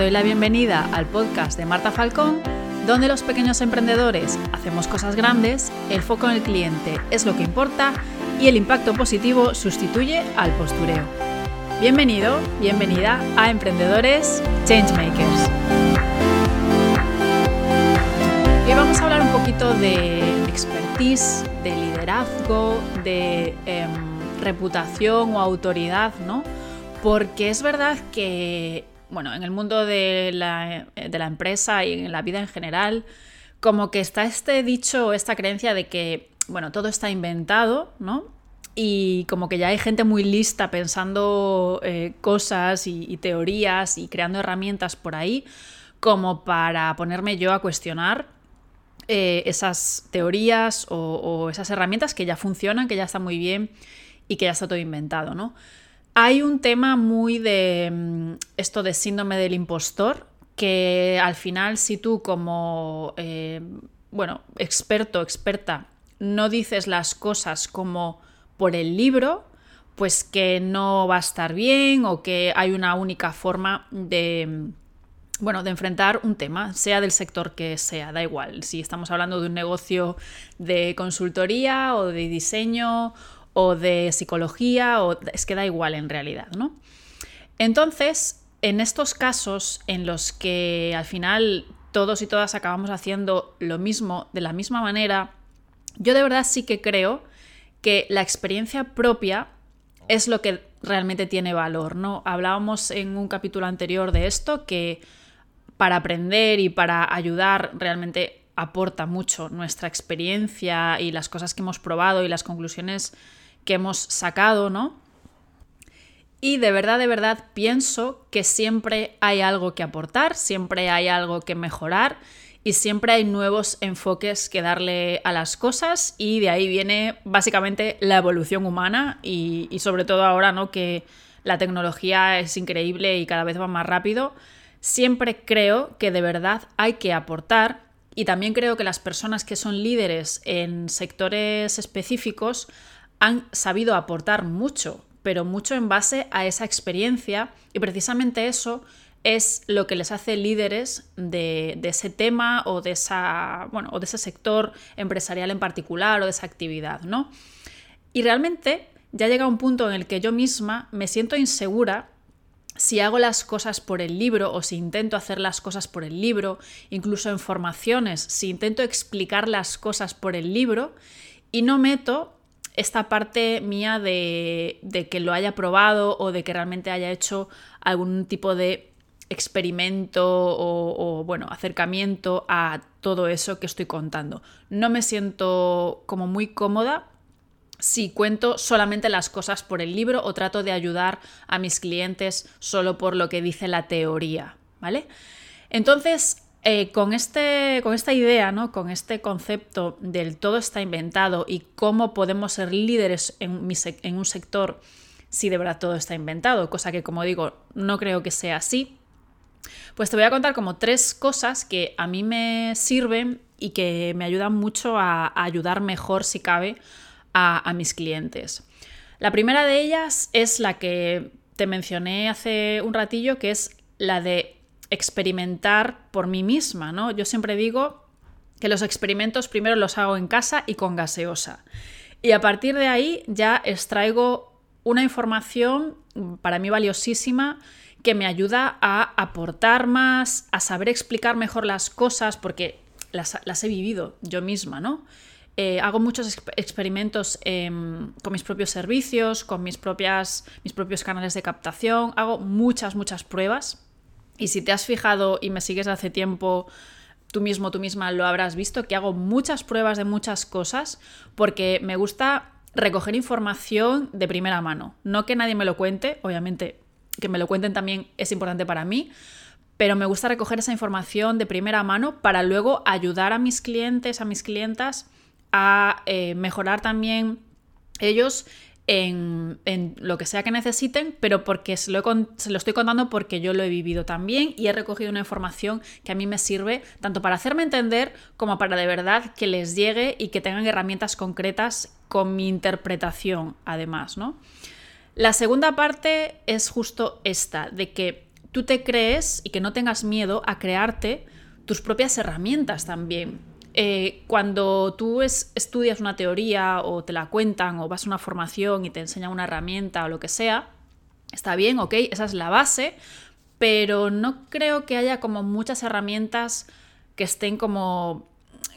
doy la bienvenida al podcast de Marta Falcón, donde los pequeños emprendedores hacemos cosas grandes, el foco en el cliente es lo que importa y el impacto positivo sustituye al postureo. Bienvenido, bienvenida a Emprendedores Changemakers. Hoy vamos a hablar un poquito de expertise, de liderazgo, de em, reputación o autoridad, ¿no? Porque es verdad que bueno, en el mundo de la, empresa y en la vida en general, como que está este dicho, esta creencia de que, bueno, todo está inventado, ¿no? Y como que ya hay gente muy lista pensando eh, cosas y, teorías y creando herramientas por ahí, como para ponerme yo a cuestionar eh, esas teorías o, o esas herramientas que ya funcionan, que ya están muy bien y que ya está todo inventado, ¿no? Hay un tema muy de mm, esto de síndrome del impostor, que al final si tú como, eh, bueno, experto, experta, no dices las cosas como por el libro, pues que no va a estar bien o que hay una única forma de, mm, bueno, de enfrentar un tema, sea del sector que sea, da igual. Si estamos hablando de un negocio de consultoría o de diseño o de psicología, o es que da igual en realidad, ¿no? Entonces, en estos casos en los que al final todos y todas acabamos haciendo lo mismo de la misma manera, yo de verdad sí que creo que la experiencia propia es lo que realmente tiene valor, ¿no? Hablábamos en un capítulo anterior de esto que para aprender y para ayudar realmente aporta mucho nuestra experiencia y las cosas que hemos probado y las conclusiones que hemos sacado, ¿no? Y de verdad, de verdad pienso que siempre hay algo que aportar, siempre hay algo que mejorar y siempre hay nuevos enfoques que darle a las cosas y de ahí viene básicamente la evolución humana y, sobre todo ahora, ¿no? Que la tecnología es increíble y cada vez va más rápido. Siempre creo que de verdad hay que aportar y también creo que las personas que son líderes en sectores específicos han sabido aportar mucho, pero mucho en base a esa experiencia y precisamente eso es lo que les hace líderes de, ese tema o de, esa, bueno, o de ese sector empresarial en particular o de esa actividad, ¿no? Y realmente ya llega un punto en el que yo misma me siento insegura si hago las cosas por el libro o si intento hacer las cosas por el libro, incluso en formaciones, si intento explicar las cosas por el libro y no meto esta parte mía de, que lo haya probado o de que realmente haya hecho algún tipo de experimento o, bueno, acercamiento a todo eso que estoy contando. No me siento como muy cómoda si cuento solamente las cosas por el libro o trato de ayudar a mis clientes solo por lo que dice la teoría, ¿vale? Entonces, eh, con, este, con esta idea, ¿no? con este concepto del todo está inventado y cómo podemos ser líderes en, en un sector si de verdad todo está inventado, cosa que como digo, no creo que sea así, pues te voy a contar como tres cosas que a mí me sirven y que me ayudan mucho a, ayudar mejor, si cabe, a, a, mis clientes. La primera de ellas es la que te mencioné hace un ratillo, que es la de experimentar por mí misma, ¿no? Yo siempre digo que los experimentos primero los hago en casa y con gaseosa. Y a partir de ahí ya extraigo una información para mí valiosísima que me ayuda a aportar más, a saber explicar mejor las cosas, porque las, he vivido yo misma, ¿no? Eh, hago muchos experimentos em, con mis propios servicios, con mis, propias, mis propios canales de captación, hago muchas, muchas pruebas y si te has fijado y me sigues hace tiempo, tú mismo, tú misma lo habrás visto, que hago muchas pruebas de muchas cosas porque me gusta recoger información de primera mano. No que nadie me lo cuente, obviamente que me lo cuenten también es importante para mí, pero me gusta recoger esa información de primera mano para luego ayudar a mis clientes, a mis clientas a eh, mejorar también ellos en, lo que sea que necesiten, pero porque se lo, se lo, estoy contando porque yo lo he vivido también y he recogido una información que a mí me sirve tanto para hacerme entender como para de verdad que les llegue y que tengan herramientas concretas con mi interpretación, además, ¿no? La segunda parte es justo esta, de que tú te crees y que no tengas miedo a crearte tus propias herramientas también. Eh, cuando tú estudias una teoría o te la cuentan o vas a una formación y te enseñan una herramienta o lo que sea, está bien, ok, esa es la base, pero no creo que haya como muchas herramientas que estén como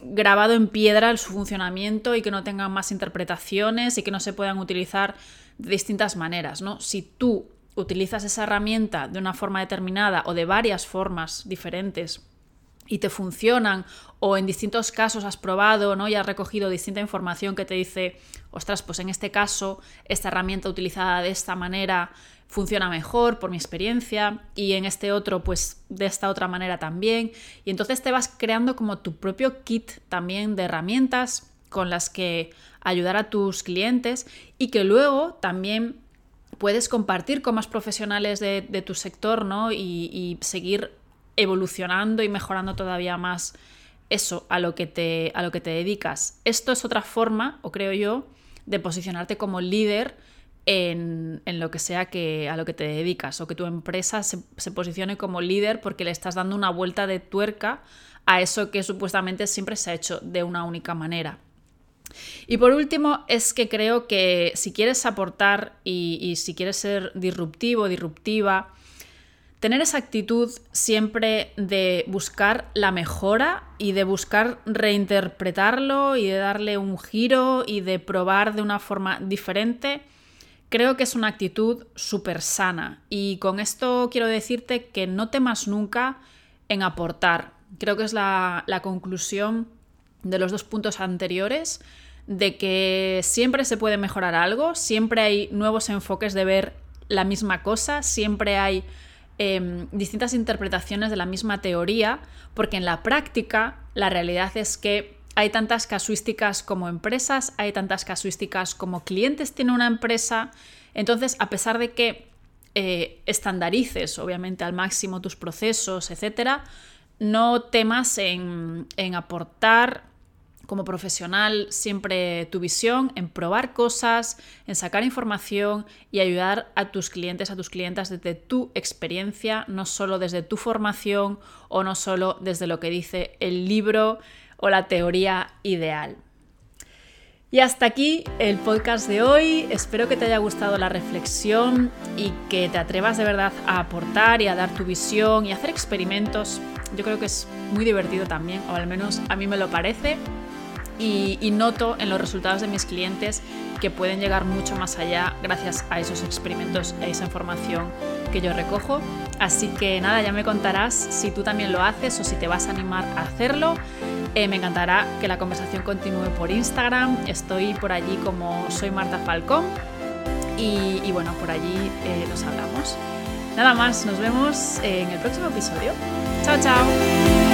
grabado en piedra su funcionamiento y que no tengan más interpretaciones y que no se puedan utilizar de distintas maneras, ¿no? Si tú utilizas esa herramienta de una forma determinada o de varias formas diferentes y te funcionan o en distintos casos has probado ¿no? y has recogido distinta información que te dice, ostras, pues en este caso esta herramienta utilizada de esta manera funciona mejor por mi experiencia y en este otro pues de esta otra manera también y entonces te vas creando como tu propio kit también de herramientas con las que ayudar a tus clientes y que luego también puedes compartir con más profesionales de, tu sector ¿no? y, seguir evolucionando y mejorando todavía más eso a lo, que te, a lo que te dedicas. Esto es otra forma, o creo yo, de posicionarte como líder en, lo que sea que, a lo que te dedicas o que tu empresa se, se, posicione como líder porque le estás dando una vuelta de tuerca a eso que supuestamente siempre se ha hecho de una única manera. Y por último, es que creo que si quieres aportar y, y si quieres ser disruptivo, disruptiva, tener esa actitud siempre de buscar la mejora y de buscar reinterpretarlo y de darle un giro y de probar de una forma diferente, creo que es una actitud súper sana. Y con esto quiero decirte que no temas nunca en aportar. Creo que es la, la conclusión de los dos puntos anteriores de que siempre se puede mejorar algo, siempre hay nuevos enfoques de ver la misma cosa, siempre hay em, distintas interpretaciones de la misma teoría, porque en la práctica la realidad es que hay tantas casuísticas como empresas, hay tantas casuísticas como clientes tiene una empresa, entonces a pesar de que eh, estandarices obviamente al máximo tus procesos, etcétera, no temas en, en aportar como profesional siempre tu visión en probar cosas, en sacar información y ayudar a tus clientes, a tus clientas desde tu experiencia, no solo desde tu formación o no solo desde lo que dice el libro o la teoría ideal. Y hasta aquí el podcast de hoy. Espero que te haya gustado la reflexión y que te atrevas de verdad a aportar y a dar tu visión y hacer experimentos. Yo creo que es muy divertido también, o al menos a mí me lo parece y, noto en los resultados de mis clientes que pueden llegar mucho más allá gracias a esos experimentos a esa información que yo recojo. Así que nada, ya me contarás si tú también lo haces o si te vas a animar a hacerlo. Eh, me encantará que la conversación continúe por Instagram. Estoy por allí como soy Marta Falcón. Y, bueno, por allí eh, nos hablamos. Nada más, nos vemos en el próximo episodio. Chao, chao.